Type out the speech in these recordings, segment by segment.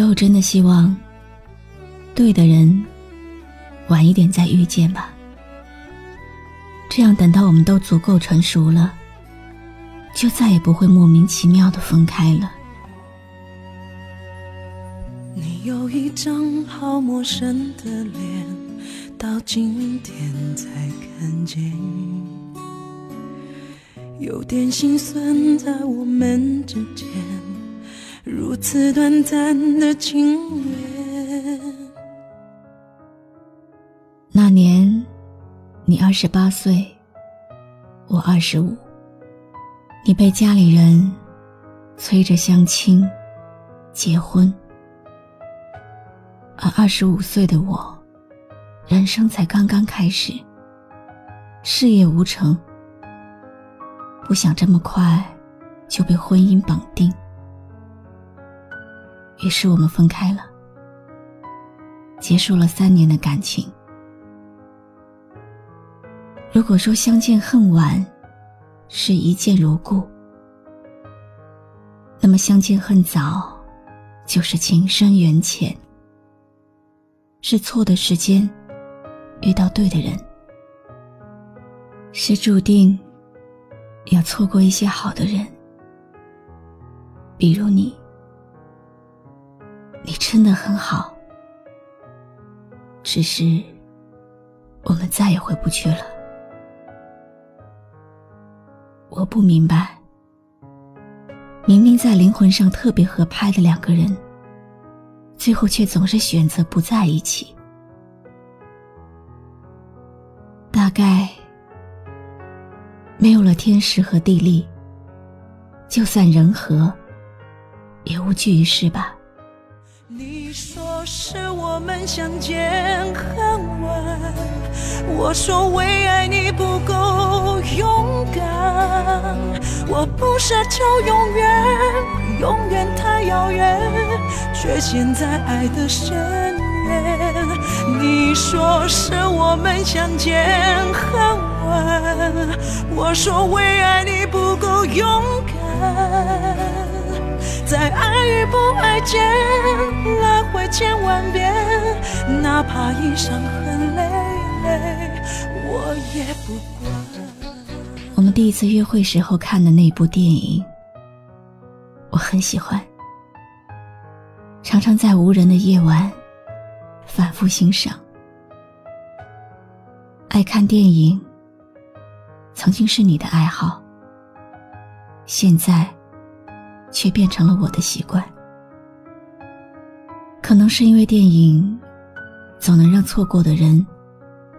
时候真的希望，对的人晚一点再遇见吧。这样等到我们都足够成熟了，就再也不会莫名其妙的分开了。你有一张好陌生的脸，到今天才看见，有点心酸在我们之间。如此短暂的情缘。那年，你二十八岁，我二十五。你被家里人催着相亲、结婚，而二十五岁的我，人生才刚刚开始，事业无成，不想这么快就被婚姻绑定。于是我们分开了，结束了三年的感情。如果说相见恨晚是一见如故，那么相见恨早就是情深缘浅，是错的时间遇到对的人，是注定要错过一些好的人，比如你。真的很好，只是我们再也回不去了。我不明白，明明在灵魂上特别合拍的两个人，最后却总是选择不在一起。大概没有了天时和地利，就算人和，也无济于事吧。你说是我们相见恨晚，我说为爱你不够勇敢。我不奢求永远，永远太遥远，却陷在爱的深渊。你说是我们相见恨晚，我说为爱你不够勇敢。在爱与不爱间来回千万遍，哪怕已伤痕累累，我也不管。我们第一次约会时候看的那部电影，我很喜欢，常常在无人的夜晚反复欣赏。爱看电影，曾经是你的爱好，现在。却变成了我的习惯。可能是因为电影总能让错过的人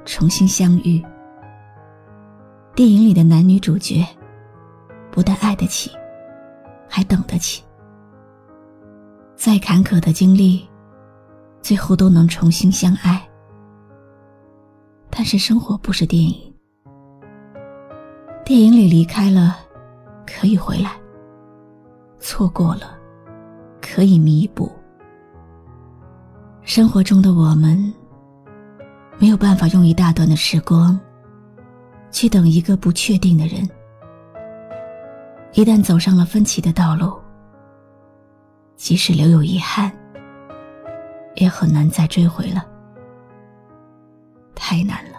重新相遇。电影里的男女主角不但爱得起，还等得起。再坎坷的经历，最后都能重新相爱。但是生活不是电影，电影里离开了，可以回来。错过了，可以弥补。生活中的我们，没有办法用一大段的时光，去等一个不确定的人。一旦走上了分歧的道路，即使留有遗憾，也很难再追回了。太难了。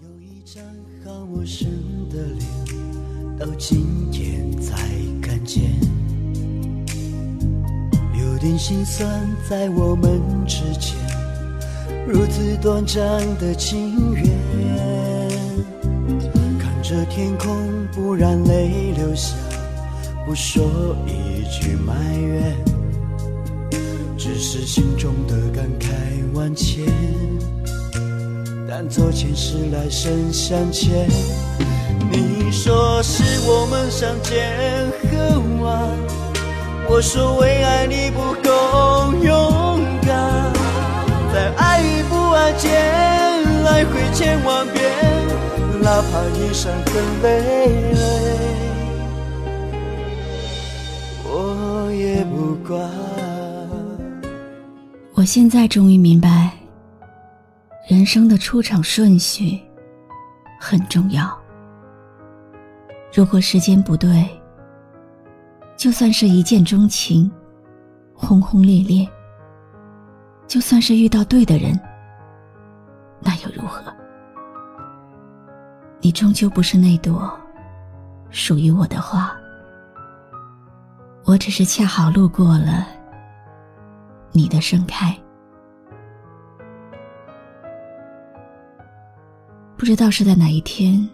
有一张好陌生的脸，到今天才看见。有点心酸，在我们之间如此短暂的情缘。看着天空，不让泪流下，不说一句埋怨，只是心中的感慨万千。但走前是来生相欠。你说是我们相见恨晚，我说为爱你不够勇敢。在爱与不爱间来回千万遍，哪怕一伤痕累累，我也不管。我现在终于明白，人生的出场顺序很重要。如果时间不对，就算是一见钟情，轰轰烈烈，就算是遇到对的人，那又如何？你终究不是那朵属于我的花，我只是恰好路过了你的盛开。不知道是在哪一天。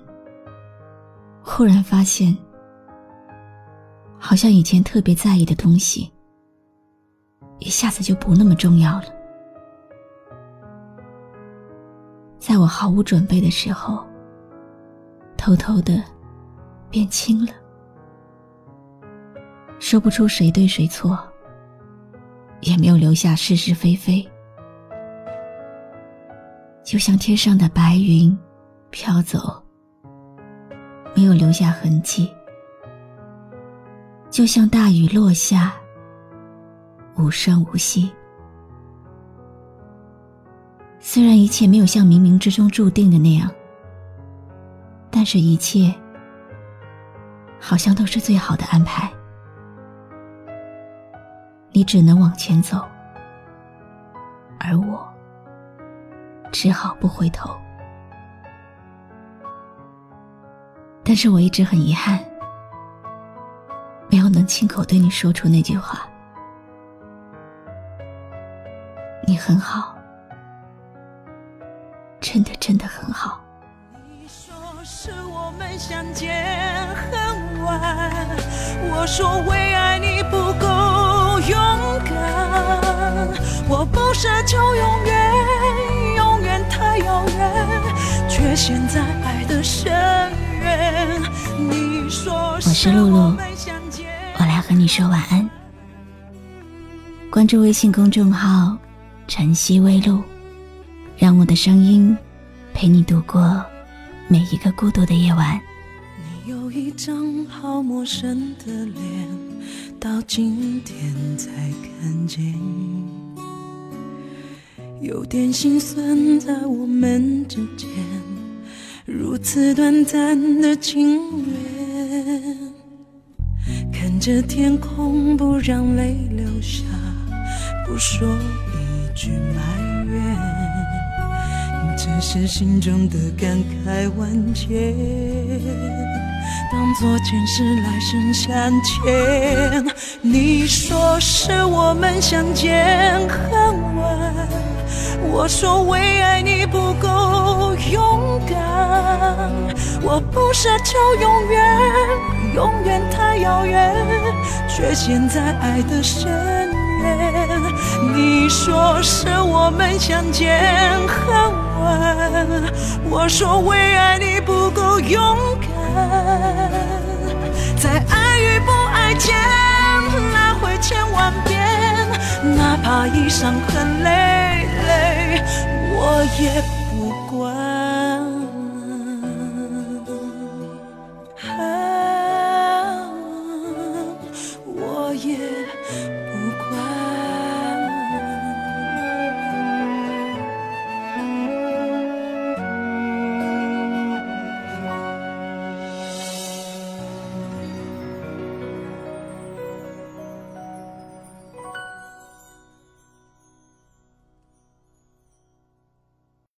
忽然发现，好像以前特别在意的东西，一下子就不那么重要了。在我毫无准备的时候，偷偷的变轻了。说不出谁对谁错，也没有留下是是非非，就像天上的白云飘走。没有留下痕迹，就像大雨落下，无声无息。虽然一切没有像冥冥之中注定的那样，但是一切好像都是最好的安排。你只能往前走，而我只好不回头。但是我一直很遗憾，能亲口对你说出那句话。你很好，真的真的很好。你说是我们相见恨晚，我说为爱你不够勇敢，我不奢求永远，永远太遥远，却陷在爱的深。我是露露，我来你说晚安。关注微信公众号“晨曦微露”，让我的声音陪你度过每一个孤独的夜晚。你有一张好陌生的脸，到今天才看见，有点心酸在我们之间。如此短暂的情缘，着天空，不让泪流下，不说一句埋怨，只是心中的感慨万千，当作前世来生相欠。你说是我们相见恨晚，我说为爱你不够勇敢。我不奢求永远，遥远，却陷在爱的深渊。你说是我们相见恨晚，我说为爱你不够勇敢，在爱与不爱间来回千万遍，哪怕已伤痕累累，我也。